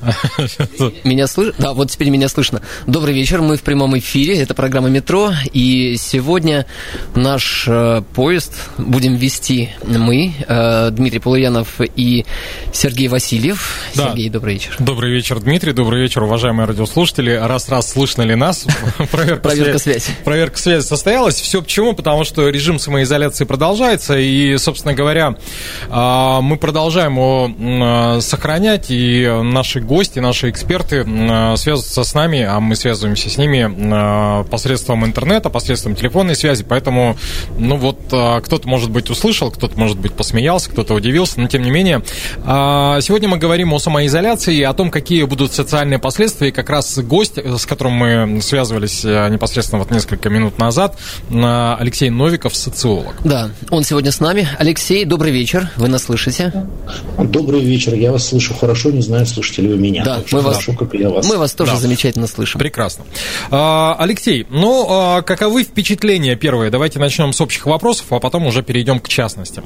Меня слышно? Да, вот теперь меня слышно. Добрый вечер, мы в прямом эфире, это программа «Метро», и сегодня наш э, поезд будем вести мы, э, Дмитрий Полуянов и Сергей Васильев. Да. Сергей, добрый вечер. Добрый вечер, Дмитрий, добрый вечер, уважаемые радиослушатели. Раз-раз слышно ли нас? Проверка, Проверка связи. Проверка связи состоялась. Все почему? Потому что режим самоизоляции продолжается, и, собственно говоря, э, мы продолжаем его э, сохранять, и наши гости, наши эксперты э, связываются с нами, а мы связываемся с ними э, посредством интернета, посредством телефонной связи, поэтому, ну вот, э, кто-то, может быть, услышал, кто-то, может быть, посмеялся, кто-то удивился, но тем не менее. Сегодня мы говорим о самоизоляции и о том, какие будут социальные последствия, и как раз гость, с которым мы связывались непосредственно вот несколько минут назад, Алексей Новиков, социолог. Да, он сегодня с нами. Алексей, добрый вечер, вы нас слышите? Добрый вечер, я вас слышу хорошо, не знаю, слышите ли вы меня. Да, мы вас, как я вас. мы вас тоже да. замечательно слышим. Прекрасно. А, Алексей, ну, а, каковы впечатления первые? Давайте начнем с общих вопросов, а потом уже перейдем к частностям.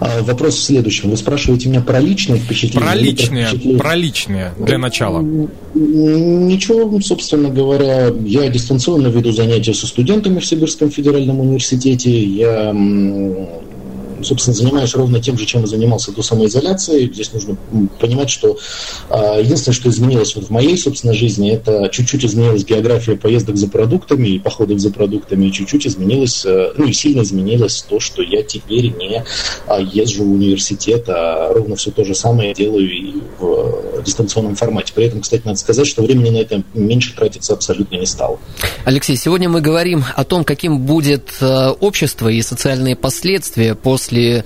А, вопрос в следующем. Вы спрашиваете меня про личные впечатления? Про личные, про, впечатления? про личные, для начала. Ничего, собственно говоря, я дистанционно веду занятия со студентами в Сибирском федеральном университете. Я собственно, занимаюсь ровно тем же, чем и занимался до самоизоляции. Здесь нужно понимать, что а, единственное, что изменилось вот в моей, собственно, жизни, это чуть-чуть изменилась география поездок за продуктами и походов за продуктами, и чуть-чуть изменилось, э, ну и сильно изменилось то, что я теперь не а, езжу в университет, а ровно все то же самое делаю и в дистанционном формате. При этом, кстати, надо сказать, что времени на это меньше тратиться абсолютно не стало. Алексей, сегодня мы говорим о том, каким будет э, общество и социальные последствия после после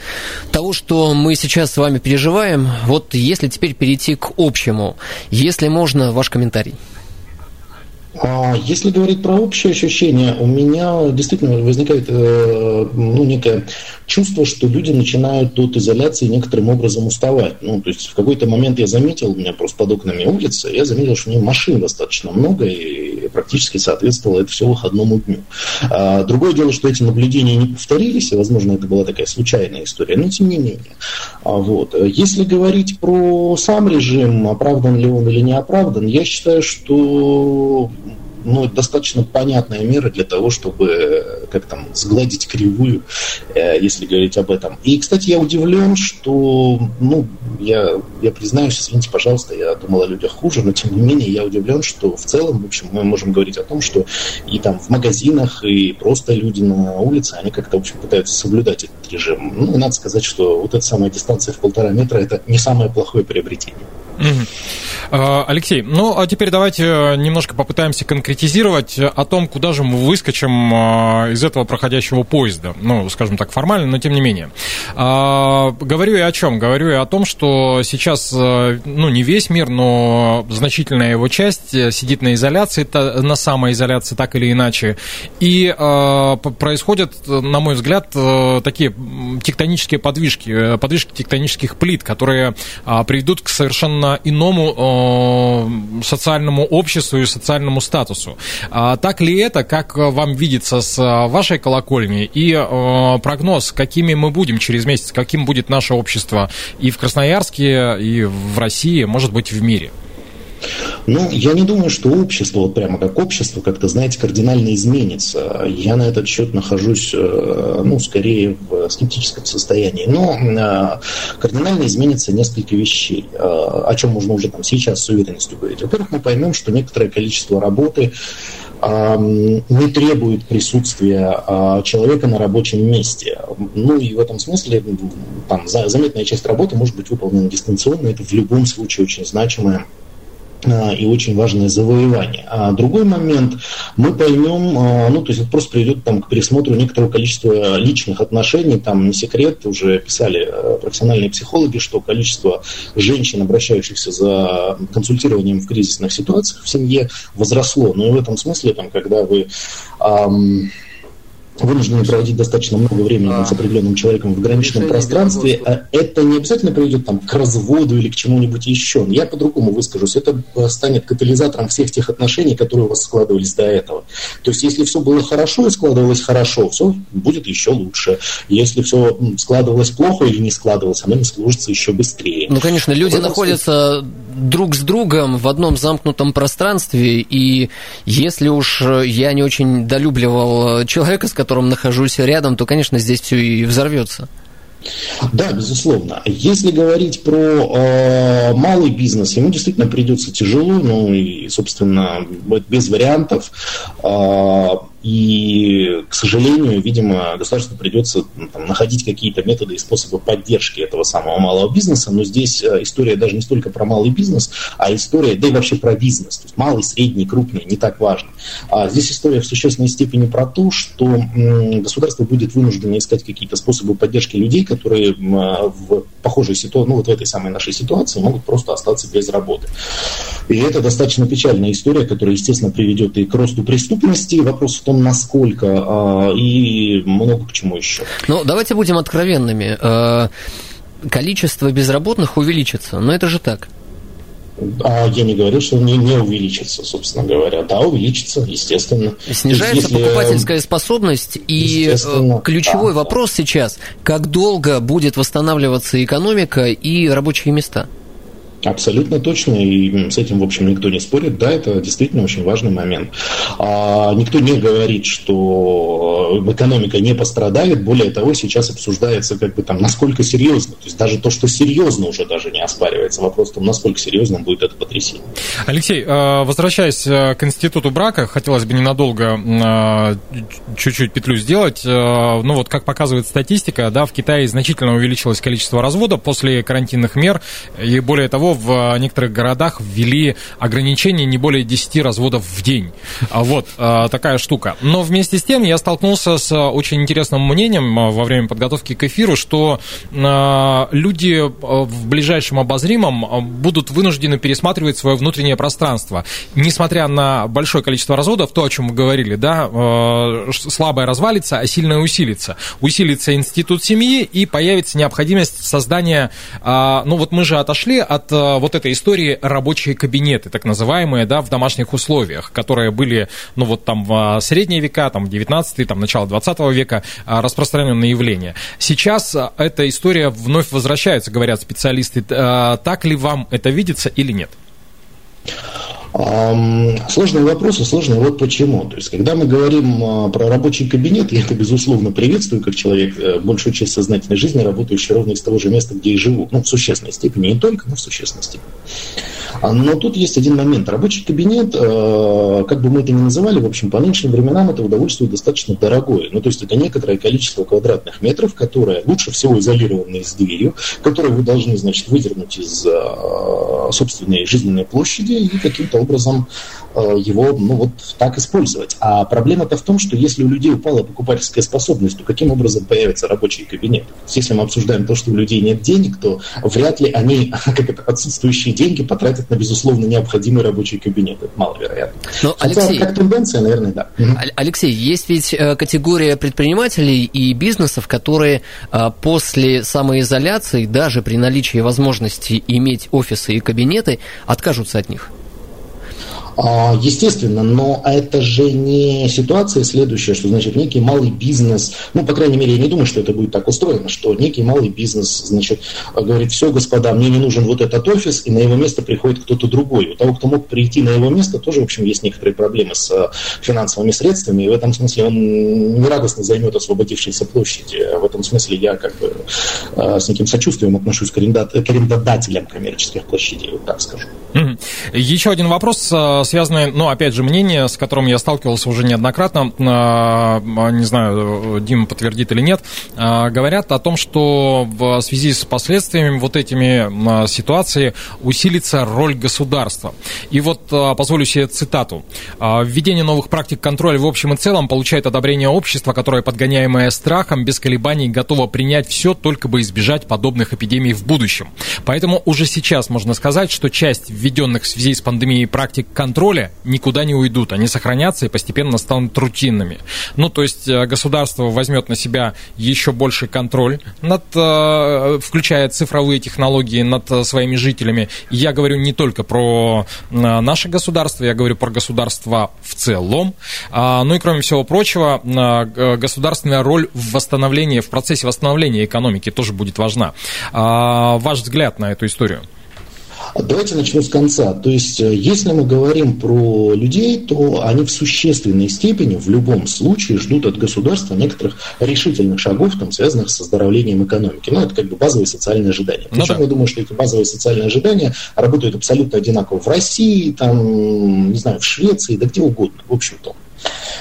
того, что мы сейчас с вами переживаем, вот если теперь перейти к общему, если можно, ваш комментарий. А, если говорить про общее ощущение, у меня действительно возникает э, ну, некое чувство, что люди начинают от изоляции некоторым образом уставать. Ну, то есть в какой-то момент я заметил, у меня просто под окнами улица, я заметил, что у меня машин достаточно много, и практически соответствовало это все выходному дню. А, другое дело, что эти наблюдения не повторились, и, возможно, это была такая случайная история, но тем не менее. А, вот. Если говорить про сам режим, оправдан ли он или не оправдан, я считаю, что ну, достаточно понятная мера для того, чтобы как там сгладить кривую, э, если говорить об этом. И, кстати, я удивлен, что, ну, я, я признаюсь, извините, пожалуйста, я думал о людях хуже, но тем не менее я удивлен, что в целом, в общем, мы можем говорить о том, что и там в магазинах, и просто люди на улице, они как-то, в общем, пытаются соблюдать этот режим. Ну, и надо сказать, что вот эта самая дистанция в полтора метра – это не самое плохое приобретение. А, Алексей, ну а теперь давайте э, немножко попытаемся конкретизировать о том, куда же мы выскочим а, из этого проходящего поезда. Ну, скажем так, формально, но тем не менее. А, говорю я о чем? Говорю я о том, что сейчас, э, ну, не весь мир, но значительная его часть э, сидит на изоляции, на самоизоляции, так или иначе. И происходят, на мой взгляд, такие тектонические подвижки, подвижки тектонических плит, которые приведут к совершенно совершенно иному э, социальному обществу и социальному статусу. А так ли это, как вам видится с вашей колокольни, и э, прогноз, какими мы будем через месяц, каким будет наше общество и в Красноярске, и в России, может быть, в мире? Ну, я не думаю, что общество, вот прямо как общество, как-то, знаете, кардинально изменится. Я на этот счет нахожусь, э, ну, скорее в скептическом состоянии. Но э, кардинально изменится несколько вещей, э, о чем можно уже там сейчас с уверенностью говорить. Во-первых, мы поймем, что некоторое количество работы не требует присутствия человека на рабочем месте. Ну и в этом смысле там, заметная часть работы может быть выполнена дистанционно. Это в любом случае очень значимая а, и очень важное завоевание. А другой момент, мы поймем, а, ну, то есть это просто приведет там, к пересмотру некоторого количества личных отношений, там не секрет, уже писали а, профессиональные психологи, что количество женщин, обращающихся за консультированием в кризисных ситуациях в семье, возросло. Но и в этом смысле, там, когда вы эм, вынуждены проводить достаточно много времени а, с определенным человеком в ограниченном пространстве, а это не обязательно приведет там, к разводу или к чему-нибудь еще. Я по-другому выскажусь. Это э, станет катализатором всех тех отношений, которые у вас складывались до этого. То есть, если все было хорошо и складывалось хорошо, все будет еще лучше. Если все складывалось плохо или не складывалось, оно не сложится еще быстрее. Ну, конечно, люди находятся друг с другом в одном замкнутом пространстве, и если уж я не очень долюбливал человека, с которым нахожусь рядом, то, конечно, здесь все и взорвется. Да, безусловно. Если говорить про э, малый бизнес, ему действительно придется тяжело, ну и, собственно, без вариантов. Э, и, к сожалению, видимо, государству придется ну, там, находить какие-то методы и способы поддержки этого самого малого бизнеса. Но здесь э, история даже не столько про малый бизнес, а история, да и вообще про бизнес. То есть малый, средний, крупный, не так важно. А здесь история в существенной степени про то, что государство будет вынуждено искать какие-то способы поддержки людей, которые м, в похожей ситуации, ну вот в этой самой нашей ситуации могут просто остаться без работы. И это достаточно печальная история, которая, естественно, приведет и к росту преступности. Вопрос в том, насколько, а, и много к чему еще. Ну, давайте будем откровенными. Э, количество безработных увеличится, но это же так. А я не говорю, что не, не увеличится, собственно говоря. Да, увеличится, естественно. Снижается есть, покупательская способность. И э, ключевой да, вопрос да. сейчас, как долго будет восстанавливаться экономика и рабочие места? Абсолютно точно, и с этим, в общем, никто не спорит. Да, это действительно очень важный момент. А, никто не говорит, что экономика не пострадает. Более того, сейчас обсуждается, как бы там, насколько серьезно. То есть даже то, что серьезно, уже даже не оспаривается. Вопрос в том, насколько серьезным будет это потрясение. Алексей, а, возвращаясь э, к институту брака, хотелось бы ненадолго чуть-чуть петлю сделать. Ну вот, как показывает статистика, да, в Китае значительно увеличилось количество разводов после карантинных мер. И более того, в некоторых городах ввели ограничение не более 10 разводов в день. А вот а, такая штука. Но вместе с тем я столкнулся с очень интересным мнением во время подготовки к эфиру, что люди в ближайшем обозримом будут вынуждены пересматривать свое внутреннее пространство. Несмотря на большое количество разводов, то, о чем мы говорили, да, слабое развалится, а сильное усилится. Усилится институт семьи и появится необходимость создания, ну вот мы же отошли от Э, вот этой истории рабочие кабинеты, так называемые, да, в домашних условиях, которые были, ну, вот там в средние века, там, 19 там, начало 20 века, э, распространенное явление. Сейчас э, эта история вновь возвращается, говорят специалисты. Так ли вам это видится или нет? Сложный вопрос и сложный вот почему. То есть, когда мы говорим а, про рабочий кабинет, я это, безусловно, приветствую, как человек, э, большую часть сознательной жизни, работающий ровно из того же места, где и живу. Ну, в существенной степени, не только, но в существенной степени. А, но тут есть один момент. Рабочий кабинет, э, как бы мы это ни называли, в общем, по нынешним временам это удовольствие достаточно дорогое. Ну, то есть это некоторое количество квадратных метров, которое лучше всего изолировано с дверью, которое вы должны, значит, выдернуть из э, собственной жизненной площади и каким-то образом его ну, вот так использовать. А проблема-то в том, что если у людей упала покупательская способность, то каким образом появится рабочий кабинет? Если мы обсуждаем то, что у людей нет денег, то вряд ли они как это, отсутствующие деньги потратят на, безусловно, необходимый рабочий кабинет. Это маловероятно. Но, Хотя, Алексей, как тенденция, наверное, да. Алексей, есть ведь э, категория предпринимателей и бизнесов, которые э, после самоизоляции, даже при наличии возможности иметь офисы и кабинеты, откажутся от них. А, естественно, но это же не ситуация следующая, что значит некий малый бизнес, ну, по крайней мере, я не думаю, что это будет так устроено, что некий малый бизнес, значит, говорит, все, господа, мне не нужен вот этот офис, и на его место приходит кто-то другой. У того, кто мог прийти на его место, тоже, в общем, есть некоторые проблемы с э, финансовыми средствами, и в этом смысле он нерадостно займет освободившиеся площади. В этом смысле я как бы э, с неким сочувствием отношусь к арендодателям коммерческих площадей, вот так скажу. Еще один вопрос, связанный, ну, опять же, мнение, с которым я сталкивался уже неоднократно, э, не знаю, Дима подтвердит или нет, э, говорят о том, что в связи с последствиями вот этими ситуации усилится роль государства. И вот позволю себе цитату. «Введение новых практик контроля в общем и целом получает одобрение общества, которое, подгоняемое страхом, без колебаний готово принять все, только бы избежать подобных эпидемий в будущем. Поэтому уже сейчас можно сказать, что часть введенных в связи с пандемией практик контроля никуда не уйдут. Они сохранятся и постепенно станут рутинными. Ну, то есть э, государство возьмет на себя еще больше контроль над, э, включая цифровые технологии над э, своими жителями. Я говорю не только про наше государство, я говорю про государство в целом. А, ну и кроме всего прочего, государственная роль в восстановлении, в процессе восстановления экономики тоже будет важна. А, ваш взгляд на эту историю? Давайте начну с конца. То есть, э, если мы говорим про людей, то они в существенной степени в любом случае ждут от государства некоторых решительных шагов, там, связанных с оздоровлением экономики. Ну, это как бы базовые социальные ожидания. Причем ну, да. я думаю, что эти базовые социальные ожидания работают абсолютно одинаково в России, там, не знаю, в Швеции, да где угодно, в общем-то.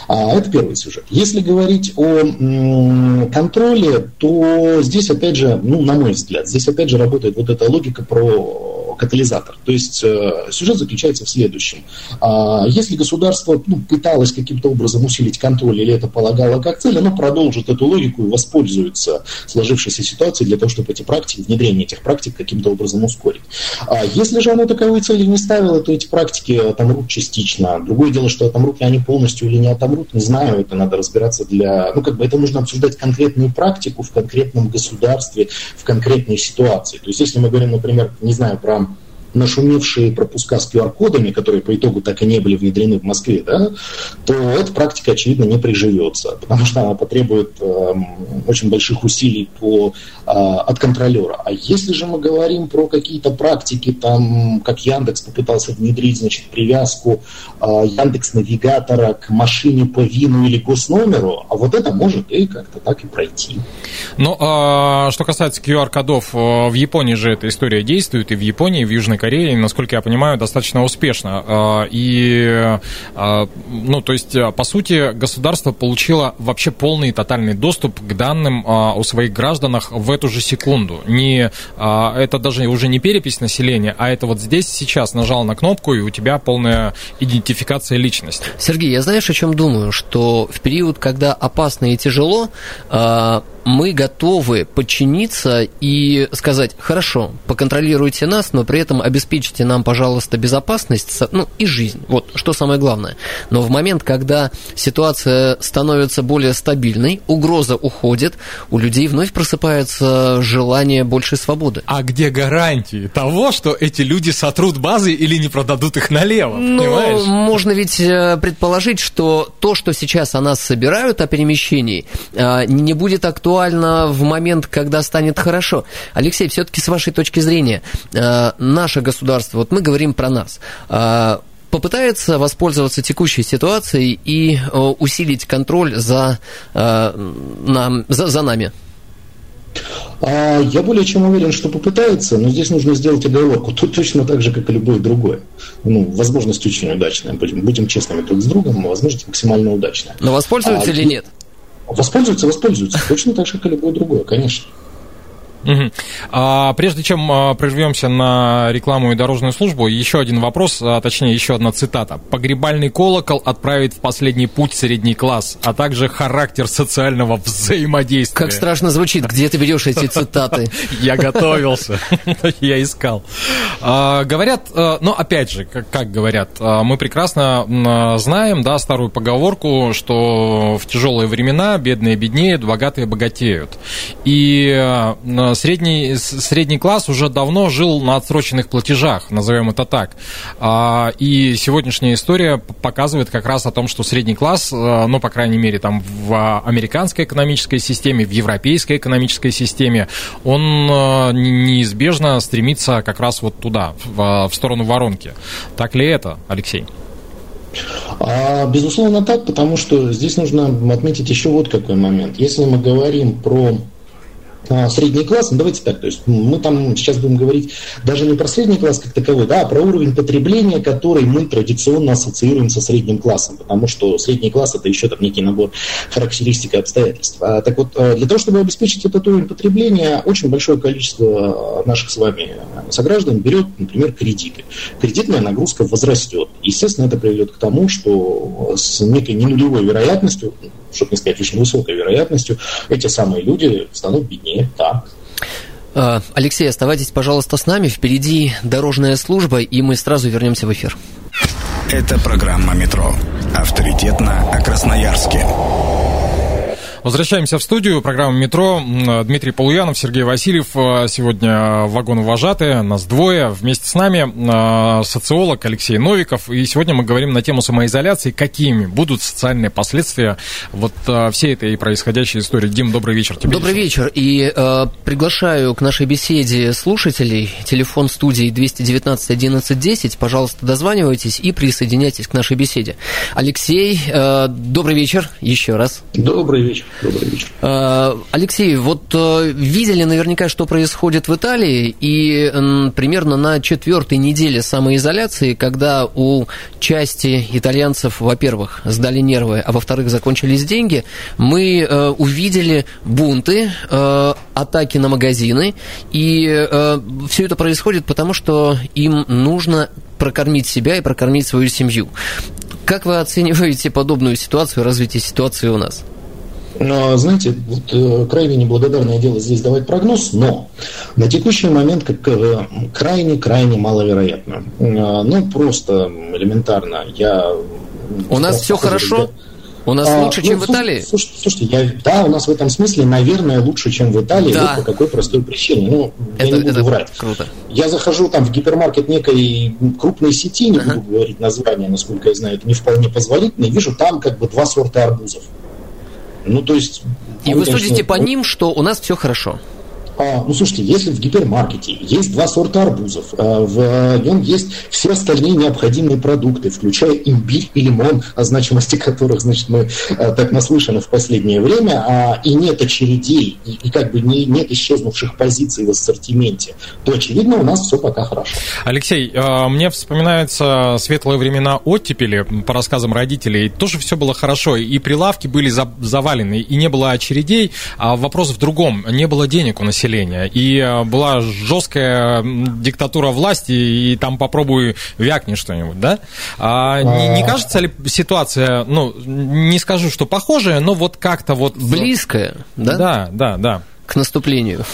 А, это первый сюжет. Если говорить о контроле, то здесь, опять же, ну, на мой взгляд, здесь, опять же, работает вот эта логика про катализатор. То есть э, сюжет заключается в следующем. А, если государство ну, пыталось каким-то образом усилить контроль или это полагало как цель, оно продолжит эту логику и воспользуется сложившейся ситуацией для того, чтобы эти практики, внедрение этих практик каким-то образом ускорить. А если же оно таковой цели не ставило, то эти практики отомрут частично. Другое дело, что отомрут ли они полностью или не отомрут, не знаю, это надо разбираться для... Ну, как бы это нужно обсуждать конкретную практику в конкретном государстве, в конкретной ситуации. То есть, если мы говорим, например, не знаю, про нашумевшие пропуска с QR-кодами, которые по итогу так и не были внедрены в Москве, да, то эта практика, очевидно, не приживется, потому что она потребует э, очень больших усилий по, э, от контролера. А если же мы говорим про какие-то практики, там, как Яндекс попытался внедрить, значит, привязку э, Яндекс-навигатора к машине по ВИНу или госномеру, а вот это может и как-то так и пройти. Ну, а, что касается QR-кодов, э, в Японии же эта история действует, и в Японии, и в Южной Кореи, насколько я понимаю, достаточно успешно. А, и, а, ну, то есть, по сути, государство получило вообще полный и тотальный доступ к данным о своих гражданах в эту же секунду. Не, это даже уже не перепись населения, а это вот здесь сейчас нажал на кнопку, и у тебя полная идентификация личности. Сергей, я знаешь, о чем думаю? Что в период, когда опасно и тяжело, мы готовы подчиниться и сказать, хорошо, поконтролируйте нас, но при этом обеспечьте нам, пожалуйста, безопасность ну, и жизнь. Вот что самое главное. Но в момент, когда ситуация становится более стабильной, угроза уходит, у людей вновь просыпается желание большей свободы. А где гарантии того, что эти люди сотрут базы или не продадут их налево? Ну, понимаешь? можно ведь э, предположить, что то, что сейчас о нас собирают о перемещении, э, не будет актуально актуально в момент, когда станет хорошо. Алексей, все-таки с вашей точки зрения, э, наше государство, вот мы говорим про нас, э, попытается воспользоваться текущей ситуацией и э, усилить контроль за, нам, за, за нами? А я более чем уверен, что попытается, но здесь нужно сделать оговорку. Тут точно так же, как и любое другое. Ну, возможность очень удачная. Будем, будем честными друг с другом, возможность максимально удачная. Но воспользуется а, или нет? Воспользуются, воспользуются. Точно так же, как и любое другое, конечно. Угу. А, прежде чем а, прервемся на рекламу и дорожную службу, еще один вопрос, а, точнее, еще одна цитата. «Погребальный колокол отправит в последний путь средний класс, а также характер социального взаимодействия». Как страшно звучит. Где ты берешь эти цитаты? Я готовился. Я искал. А, говорят, а, но опять же, как говорят, а, мы прекрасно знаем, да, старую поговорку, что в тяжелые времена бедные беднеют, богатые богатеют. И средний, средний класс уже давно жил на отсроченных платежах, назовем это так. А, и сегодняшняя история показывает как раз о том, что средний класс, э, ну, по крайней мере, там в американской экономической системе, в европейской экономической системе, он э, неизбежно стремится как раз вот туда, в, в сторону воронки. Так ли это, Алексей? А, безусловно так, потому что здесь нужно отметить еще вот какой момент. Если мы говорим про средний класс, ну давайте так, то есть мы там сейчас будем говорить даже не про средний класс как таковой, да, а про уровень потребления, который мы традиционно ассоциируем со средним классом, потому что средний класс это еще там некий набор характеристик и обстоятельств. А, так вот, э, для того, чтобы обеспечить этот уровень потребления, очень большое количество наших с вами сограждан берет, например, кредиты. Кредитная нагрузка возрастет. Естественно, это приведет к тому, что с некой ненулевой вероятностью, чтобы не сказать очень высокой вероятностью, эти самые люди станут беднее. Так. А, Алексей, оставайтесь, пожалуйста, с нами. Впереди дорожная служба, и мы сразу вернемся в эфир. Это программа «Метро». Авторитетно о Красноярске. Возвращаемся в студию. Программа «Метро». Дмитрий Полуянов, Сергей Васильев. Э, сегодня вагон вожатые. Нас двое. Вместе с нами э, социолог Алексей Новиков. И сегодня мы говорим на тему самоизоляции. Какими будут социальные последствия вот э, всей этой происходящей истории. Дим, добрый вечер тебе. Добрый вечер. И э, приглашаю к нашей беседе слушателей. Телефон студии 219 11 10. Пожалуйста, дозванивайтесь и присоединяйтесь к нашей беседе. Алексей, э, добрый вечер еще раз. Добрый вечер. Добрый вечер. А, Алексей, вот э, видели наверняка, что происходит в Италии, и примерно на четвертой неделе самоизоляции, когда у части итальянцев, во-первых, сдали нервы, а во-вторых, закончились деньги, мы э, увидели бунты, э, атаки на магазины, и все это происходит потому, что им нужно прокормить себя и прокормить свою семью. Как вы оцениваете подобную ситуацию, развитие ситуации у нас? Знаете, вот, э, крайне неблагодарное дело здесь давать прогноз, но на текущий момент как крайне-крайне маловероятно. Э, ну, просто элементарно. Я У нас все хорошо? У нас а, лучше, ну, чем в Италии? Слушайте, слушайте, я, да, у нас в этом смысле, наверное, лучше, чем в Италии. Да. Вот по какой простой причине. Ну, это, я не буду это врать. Круто. Я захожу там в гипермаркет некой крупной сети, не uh-huh. буду говорить название, насколько я знаю, это не вполне позволительно, и вижу там как бы два сорта арбузов. Ну, то есть... И вы судите по ним, что у нас все хорошо. А, ну, слушайте, если в гипермаркете есть два сорта арбузов, а в нем есть все остальные необходимые продукты, включая имбирь и лимон, о значимости которых, значит, мы а, так наслышаны в последнее время, и нет очередей, и, как бы не, нет исчезнувших позиций в ассортименте, то, очевидно, у нас все пока хорошо. Алексей, мне вспоминаются светлые времена оттепели, по рассказам родителей, тоже все было хорошо, и прилавки были завалены, и не было очередей, а вопрос в другом, не было денег у населения населения. И э, была жесткая диктатура власти, и там попробуй вякни что-нибудь, да? А, не, не кажется ли ситуация, ну, не скажу, что похожая, но вот как-то вот... Близкая, да? Да, да, да. К наступлению.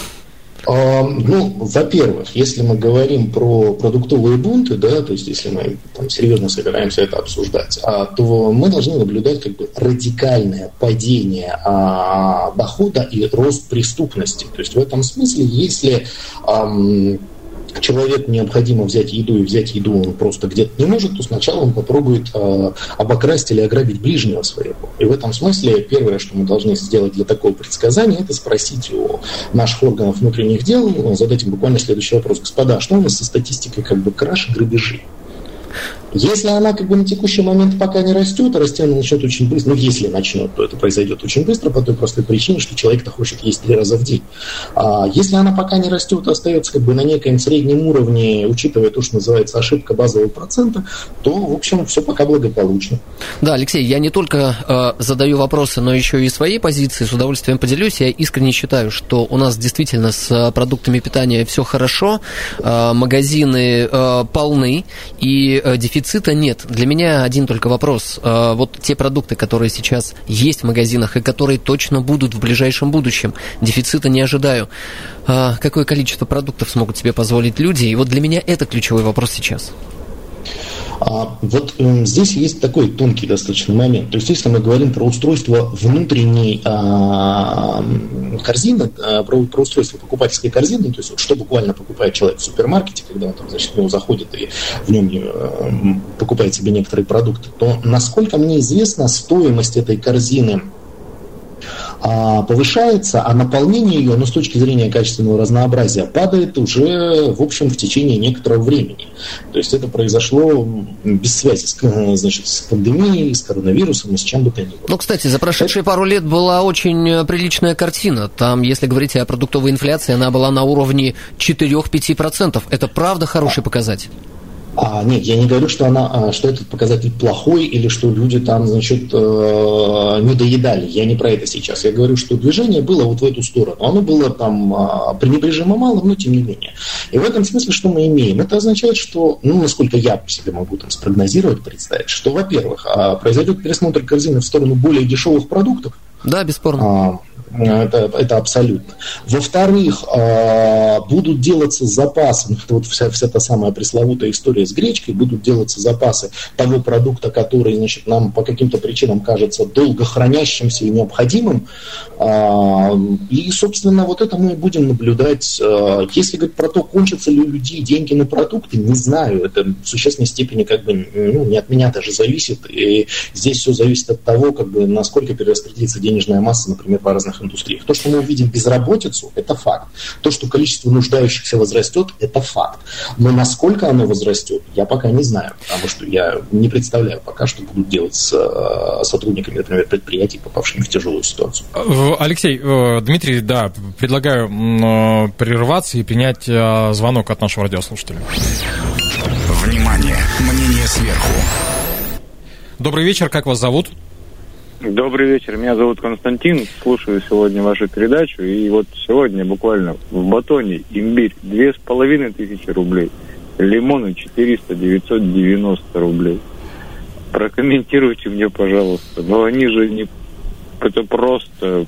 А, ну, во-первых, если мы говорим про продуктовые бунты, да, то есть если мы там, серьезно собираемся это обсуждать, а, то мы должны наблюдать как бы радикальное падение а, дохода и рост преступности. То есть в этом смысле, если человеку необходимо взять еду и взять еду он просто где-то не может, то сначала он попробует э, обокрасть или ограбить ближнего своего. И в этом смысле первое, что мы должны сделать для такого предсказания, это спросить у наших органов внутренних дел, задать им буквально следующий вопрос. Господа, а что у нас со статистикой как бы краж и грабежи? Если она как бы на текущий момент пока не растет, а расти она начнет очень быстро, ну если начнет, то это произойдет очень быстро по той простой причине, что человек-то хочет есть три раза в день. А если она пока не растет, а остается как бы на некоем среднем уровне, учитывая то, что называется ошибка базового процента, то, в общем, все пока благополучно. Да, Алексей, я не только э, задаю вопросы, но еще и своей позиции, с удовольствием поделюсь. Я искренне считаю, что у нас действительно с продуктами питания все хорошо, э, магазины э, полны, и э, дефицит дефицита нет. Для меня один только вопрос. А, вот те продукты, которые сейчас есть в магазинах и которые точно будут в ближайшем будущем, дефицита не ожидаю. А, какое количество продуктов смогут себе позволить люди? И вот для меня это ключевой вопрос сейчас. А вот э, здесь есть такой тонкий достаточно момент. То есть, если мы говорим про устройство внутренней а, корзины, а, про, про устройство покупательской корзины, то есть, вот, что буквально покупает человек в супермаркете, когда он там, значит, в него заходит и в нем а, покупает себе некоторые продукты, то, насколько мне известно, стоимость этой корзины повышается, а наполнение ее, ну, с точки зрения качественного разнообразия, падает уже, в общем, в течение некоторого времени. То есть это произошло без связи с, значит, с пандемией, с коронавирусом и с чем бы то ни было. Ну, кстати, за прошедшие это... пару лет была очень приличная картина. Там, если говорить о продуктовой инфляции, она была на уровне 4-5%. Это правда хороший показатель? А, нет, я не говорю, что, она, а, что этот показатель плохой или что люди там, значит, э, не доедали. Я не про это сейчас. Я говорю, что движение было вот в эту сторону. Оно было там а, пренебрежимо мало, но тем не менее. И в этом смысле, что мы имеем? Это означает, что, ну, насколько я по себе могу там спрогнозировать, представить, что, во-первых, произойдет пересмотр корзины в сторону более дешевых продуктов. Да, бесспорно. Это, это абсолютно. Во-вторых, а, будут делаться запасы, вот вся, вся та самая пресловутая история с гречкой, будут делаться запасы того продукта, который значит, нам по каким-то причинам кажется долго хранящимся и необходимым. А, и, собственно, вот это мы будем наблюдать. А, если говорить про то, кончатся ли у людей деньги на продукты, не знаю. Это в существенной степени как бы ну, не от меня даже зависит. И здесь все зависит от того, как бы, насколько перераспределится денежная масса, например, по разных индустриях. То, что мы увидим безработицу, это факт. То, что количество нуждающихся возрастет, это факт. Но насколько оно возрастет, я пока не знаю, потому что я не представляю пока, что будут делать с э, сотрудниками, например, предприятий, попавшими в тяжелую ситуацию. Э, Алексей, э, Дмитрий, да, предлагаю прерваться и принять звонок от нашего радиослушателя. Внимание! Мнение сверху. Добрый вечер, как вас зовут? Добрый вечер, меня зовут Константин, слушаю сегодня вашу передачу, и вот сегодня буквально в батоне имбирь. Две с половиной тысячи рублей, лимоны 400, 990 рублей. Прокомментируйте мне, пожалуйста, но они же не... Это просто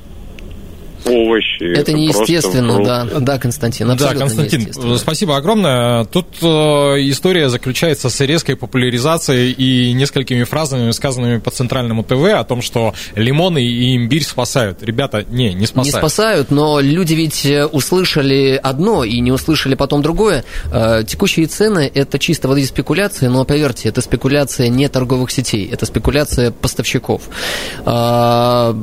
овощи. Это, это неестественно, да, да, Константин, Да, Константин, спасибо огромное. Тут э, история заключается с резкой популяризацией и несколькими фразами, сказанными по центральному ТВ о том, что лимоны и имбирь спасают. Ребята, не, не спасают. Не спасают, но люди ведь э, услышали одно и не услышали потом другое. Э, текущие цены – это чисто воды спекуляции, но поверьте, это спекуляция не торговых сетей, это спекуляция поставщиков э,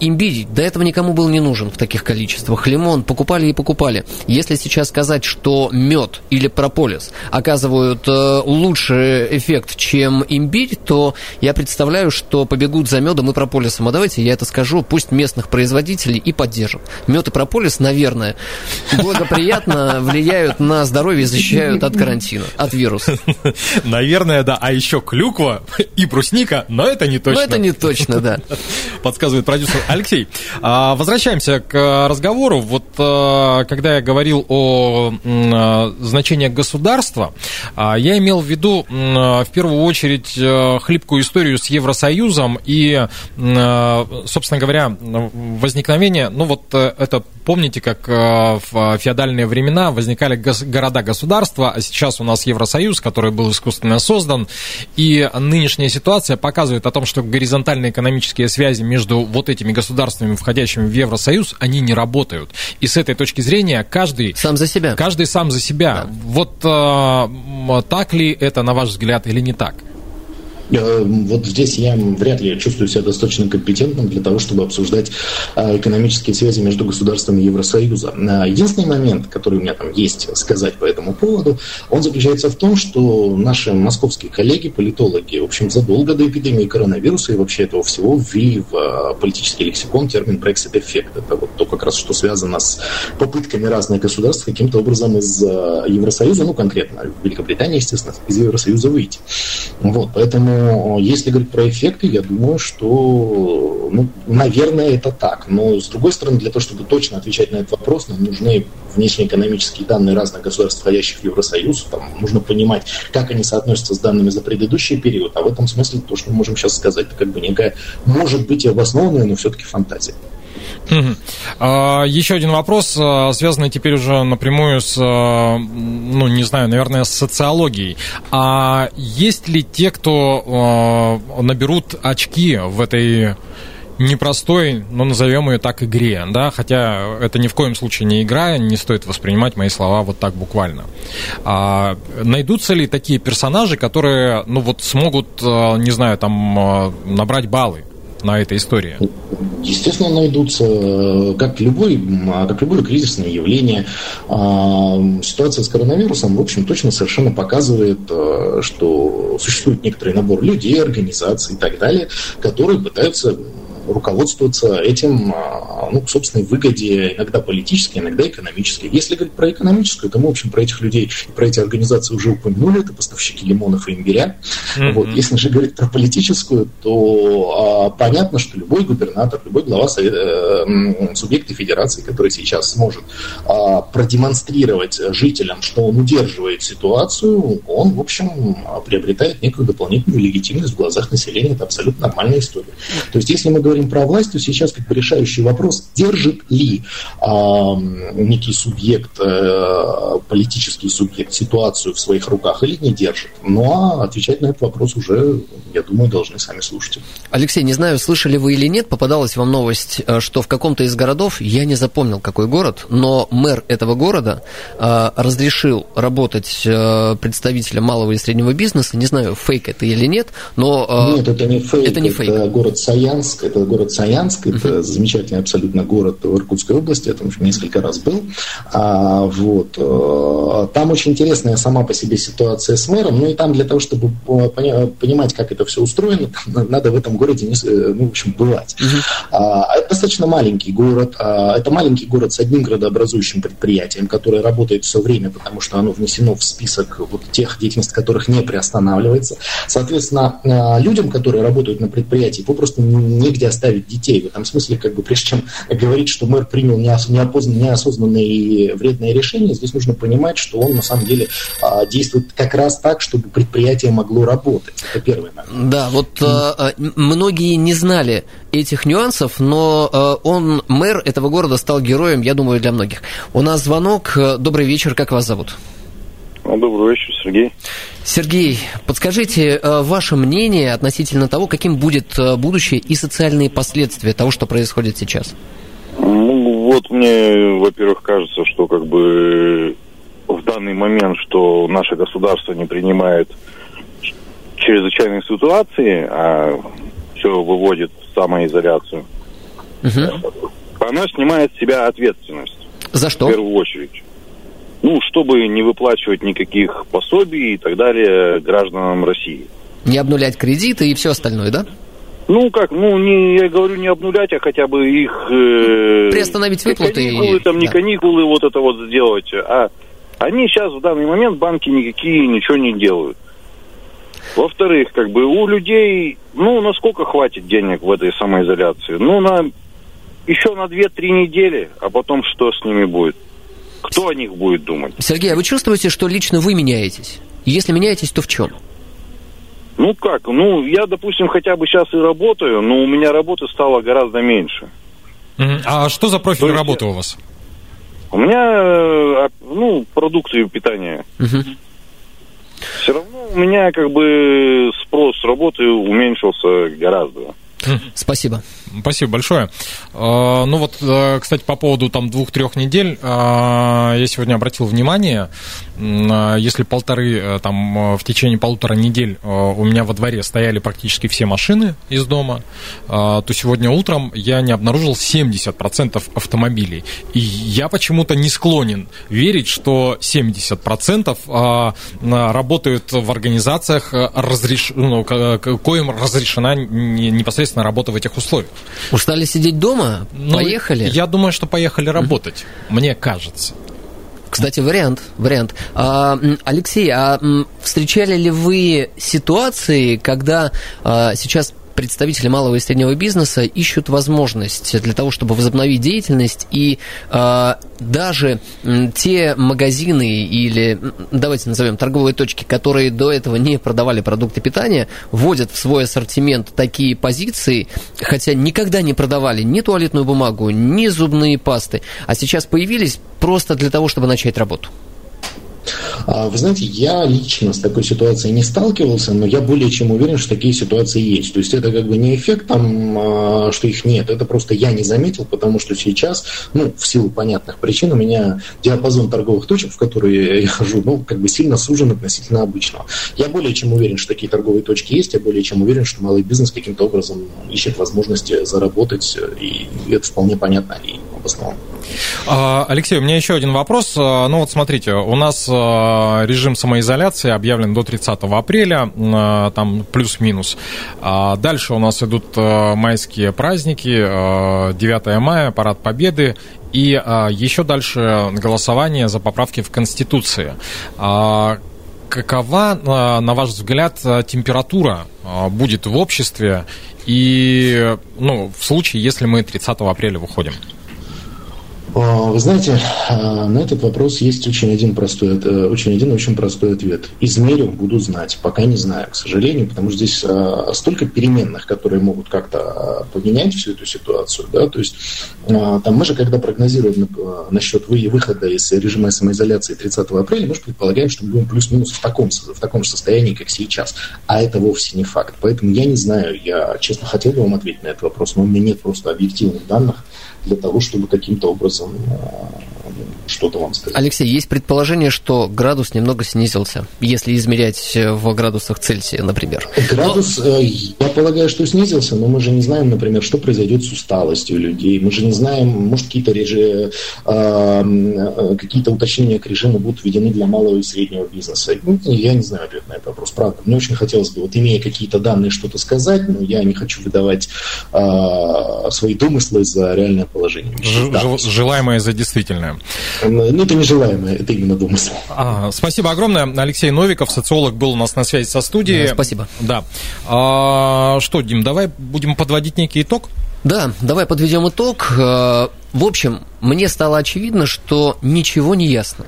имбирь до этого никому был не нужен в таких количествах. Лимон покупали и покупали. Если сейчас сказать, что мед или прополис оказывают э, лучший эффект, чем имбирь, то я представляю, что побегут за медом и прополисом. А давайте я это скажу, пусть местных производителей и поддержат. Мед и прополис, наверное, благоприятно влияют на здоровье и защищают от карантина, от вируса. Наверное, да. А еще клюква и брусника, но это не точно. Но это не точно, да. Подсказывает продюсер Алексей, а, возвращаемся к разговору. Вот а, когда я говорил о а, значении государства, я имел в виду в первую очередь хлипкую историю с Евросоюзом и, собственно говоря, возникновение, ну вот это помните, как в феодальные времена возникали города-государства, а сейчас у нас Евросоюз, который был искусственно создан, и нынешняя ситуация показывает о том, что горизонтальные экономические связи между вот этими государствами, входящими в Евросоюз, они не работают. И с этой точки зрения каждый... Сам за себя. Каждый сам за себя. Да. Вот э, так ли это, на ваш взгляд, или не так? Э, вот здесь я вряд ли чувствую себя достаточно компетентным для того, чтобы обсуждать э, экономические связи между государствами Евросоюза. Э, единственный момент, который у меня там есть сказать по этому поводу, он заключается в том, что наши московские коллеги, политологи, в общем, задолго до эпидемии коронавируса и вообще этого всего ввели в политический лексикон термин Brexit-эффект. Это вот то, как раз, что связано с попытками разных государств каким-то образом из Евросоюза, ну, конкретно Великобритания, естественно, из Евросоюза выйти. Вот, поэтому если говорить про эффекты, я думаю, что, ну, наверное, это так. Но, с другой стороны, для того, чтобы точно отвечать на этот вопрос, нам нужны внешнеэкономические данные разных государств, входящих в Евросоюз. Там нужно понимать, как они соотносятся с данными за предыдущий период. А в этом смысле то, что мы можем сейчас сказать, это как бы некая, может быть, и обоснованная, но все-таки фантазия. А, еще один вопрос, а, связанный теперь уже напрямую с, а, ну, не знаю, наверное, с социологией. А есть ли те, кто наберут очки в этой непростой, ну, назовем ее так, игре, да, хотя это ни в коем случае не игра, не стоит воспринимать мои слова вот так буквально. А, найдутся ли такие персонажи, которые, ну, вот смогут, не знаю, там, набрать баллы на этой истории? Естественно, найдутся. Как, любой, как любое кризисное явление, а, ситуация с коронавирусом, в общем, точно совершенно показывает, э, что существует некоторый набор людей, организаций и так далее, которые пытаются руководствоваться этим, а, ну, к собственной выгоде, иногда политической, иногда экономической. Если говорить про экономическую, то мы, в общем, про этих людей, про эти организации уже упомянули, это поставщики лимонов и имбиря. Mm-hmm. Вот. Если же говорить про политическую, то а, понятно, что любой губернатор, любой глава совета, э, субъекта федерации, который сейчас сможет а, продемонстрировать жителям, что он удерживает ситуацию, он, в общем, приобретает некую дополнительную легитимность в глазах населения. Это абсолютно нормальная история. То есть, если мы говорим говорим про власть, то сейчас как бы решающий вопрос, держит ли э, некий субъект, э, политический субъект ситуацию в своих руках или не держит. Ну а отвечать на этот вопрос уже, я думаю, должны сами слушатели. Алексей, не знаю, слышали вы или нет, попадалась вам новость, э, что в каком-то из городов, я не запомнил какой город, но мэр этого города э, разрешил работать э, представителям малого и среднего бизнеса, не знаю, фейк это или нет, но... Э, нет, это не фейк, это, не фейк. это город Саянск, это город Саянск, это замечательный абсолютно город в Иркутской области, я там уже несколько раз был. А, вот. Э, там очень интересная сама по себе ситуация с мэром, ну и там для того, чтобы понимать, как это все устроено, надо в этом городе, э, ну, в общем, бывать. А, это достаточно маленький город, а, это маленький город с одним градообразующим предприятием, которое работает все время, потому что оно внесено в список вот тех деятельностей, которых не приостанавливается. Соответственно, а, людям, которые работают на предприятии, попросту негде оставить детей. В этом смысле, как бы, прежде чем говорить, что мэр принял неосознанное и вредное решение, здесь нужно понимать, что он на самом деле а, действует как раз так, чтобы предприятие могло работать. Это первый момент. Да, вот а, многие не знали этих нюансов, но а, он, мэр этого города, стал героем, я думаю, для многих. У нас звонок. Добрый вечер, как вас зовут? Добрый вечер, Сергей. Сергей, подскажите э, ваше мнение относительно того, каким будет э, будущее и социальные последствия того, что происходит сейчас? Ну, вот мне, во-первых, кажется, что как бы в данный момент, что наше государство не принимает чрезвычайные ситуации, а все выводит в самоизоляцию, угу. она снимает с себя ответственность. За что? В первую очередь ну, чтобы не выплачивать никаких пособий и так далее гражданам России. Не обнулять кредиты и все остальное, да? Ну, как, ну, не, я говорю не обнулять, а хотя бы их... Э, Приостановить выплаты. Каникулы, и... там, не да. каникулы вот это вот сделать, а они сейчас в данный момент, банки никакие ничего не делают. Во-вторых, как бы у людей, ну, насколько хватит денег в этой самоизоляции? Ну, на еще на 2-3 недели, а потом что с ними будет? Кто о них будет думать? Сергей, а вы чувствуете, что лично вы меняетесь? Если меняетесь, то в чем? Ну как, ну я, допустим, хотя бы сейчас и работаю, но у меня работы стало гораздо меньше. А что за профиль есть, работы у вас? У меня, э, ну, продукты питания. Угу. Все равно у меня как бы спрос работы уменьшился гораздо. Спасибо. Спасибо большое. А, ну вот, э, кстати, по поводу там двух-трех недель, а, я сегодня обратил внимание, а, если полторы, э, там, в течение полутора недель у меня во дворе стояли практически все машины из дома, то сегодня утром я не обнаружил 70% автомобилей. И я почему-то не склонен верить, что 70% работают в организациях, разреш... ну, коим разрешена непосредственно работа в этих условиях. Устали сидеть дома? Ну, поехали? Я думаю, что поехали работать, mm-hmm. мне кажется. Кстати, вариант, вариант. А, Алексей, а встречали ли вы ситуации, когда а, сейчас представители малого и среднего бизнеса ищут возможность для того, чтобы возобновить деятельность, и э, даже те магазины или, давайте назовем, торговые точки, которые до этого не продавали продукты питания, вводят в свой ассортимент такие позиции, хотя никогда не продавали ни туалетную бумагу, ни зубные пасты, а сейчас появились просто для того, чтобы начать работу. А, вы знаете, я лично с такой ситуацией не сталкивался, но я более чем уверен, что такие ситуации есть. То есть это как бы не эффект там, а, что их нет, это просто я не заметил, потому что сейчас, ну, в силу понятных причин, у меня диапазон торговых точек, в которые я хожу, ну, как бы сильно сужен относительно обычного. Я более чем уверен, что такие торговые точки есть, я более чем уверен, что малый бизнес каким-то образом ищет возможности заработать, и это вполне понятно и обосновано. А, Алексей, у меня еще один вопрос. Ну вот смотрите, у нас режим самоизоляции объявлен до 30 апреля, там плюс-минус. Дальше у нас идут майские праздники, 9 мая, парад Победы и еще дальше голосование за поправки в Конституции. Какова, на ваш взгляд, температура будет в обществе и ну, в случае, если мы 30 апреля выходим? А, вы знаете, а, на этот вопрос есть очень один простой, очень один очень простой ответ. Измерю, буду знать. Пока не знаю, к сожалению, потому что здесь а, столько переменных, которые могут как-то поменять всю эту ситуацию. Да? То есть там мы же, когда прогнозируем насчет выхода из режима самоизоляции 30 апреля, мы же предполагаем, что мы будем плюс-минус в таком, в таком же состоянии, как сейчас. А это вовсе не факт. Поэтому я не знаю, я честно хотел бы вам ответить на этот вопрос, но у меня нет просто объективных данных для того, чтобы каким-то образом э, что-то вам сказать. Алексей, есть предположение, что градус немного снизился, если измерять в градусах Цельсия, например. Градус, но... Э, я полагаю, что снизился, но мы же не знаем, например, что произойдет с усталостью людей. Мы же не знаем, может, какие-то реже, э, какие-то уточнения к режиму будут введены для малого и среднего бизнеса. Ну, я не знаю ответ на этот правда. Мне очень хотелось бы, вот имея какие-то данные, что-то сказать, но я не хочу выдавать свои домыслы за реальное положение. Ж- да. Желаемое за действительное. Ну, это нежелаемое, это именно домысел. А, спасибо огромное. Алексей Новиков, социолог, был у нас на связи со студией. Да, спасибо. Да. А, что, Дим, давай будем подводить некий итог? Да, давай подведем итог. Э, в общем, мне стало очевидно, что ничего не ясно.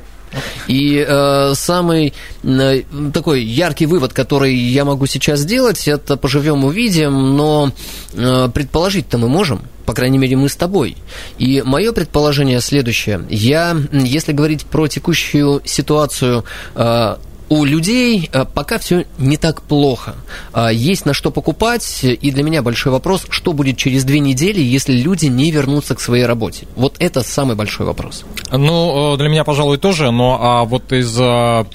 И э, самый э, такой яркий вывод, который я могу сейчас сделать, это поживем увидим, но э, предположить-то мы можем по крайней мере, мы с тобой. И мое предположение следующее. Я, если говорить про текущую ситуацию э, у людей э, пока все не так плохо. А, есть на что покупать, и для меня большой вопрос, что будет через две недели, если люди не вернутся к своей работе. Вот это самый большой вопрос. Ну, э, для меня, пожалуй, тоже, но а вот из а,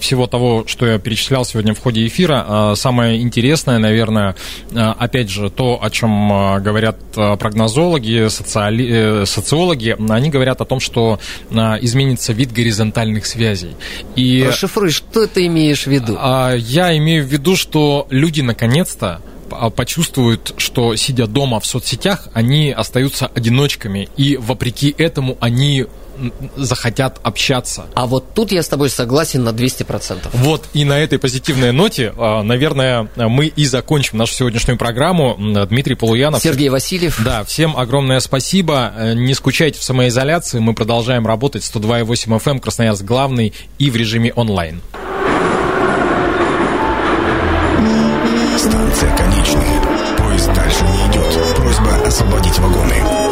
всего того, что я перечислял сегодня в ходе эфира, самое интересное, наверное, опять же, то, о чем говорят прогнозологи, социали... социологи, они говорят о том, что изменится вид горизонтальных связей. И... Расшифруй Расшифруй, что ты имеешь в виду? А, я имею в виду, что люди наконец-то а, почувствуют, что сидя дома в соцсетях, они остаются одиночками, и вопреки этому они захотят общаться. А вот тут я с тобой согласен на 200%. Вот, и на этой позитивной ноте, а, наверное, мы и закончим нашу сегодняшнюю программу. Дмитрий Полуянов. Сергей Васильев. Да, всем огромное спасибо. Не скучайте в самоизоляции. Мы продолжаем работать. 102,8 FM, Красноярск главный и в режиме онлайн. Станция конечная. Поезд дальше не идет. Просьба освободить вагон.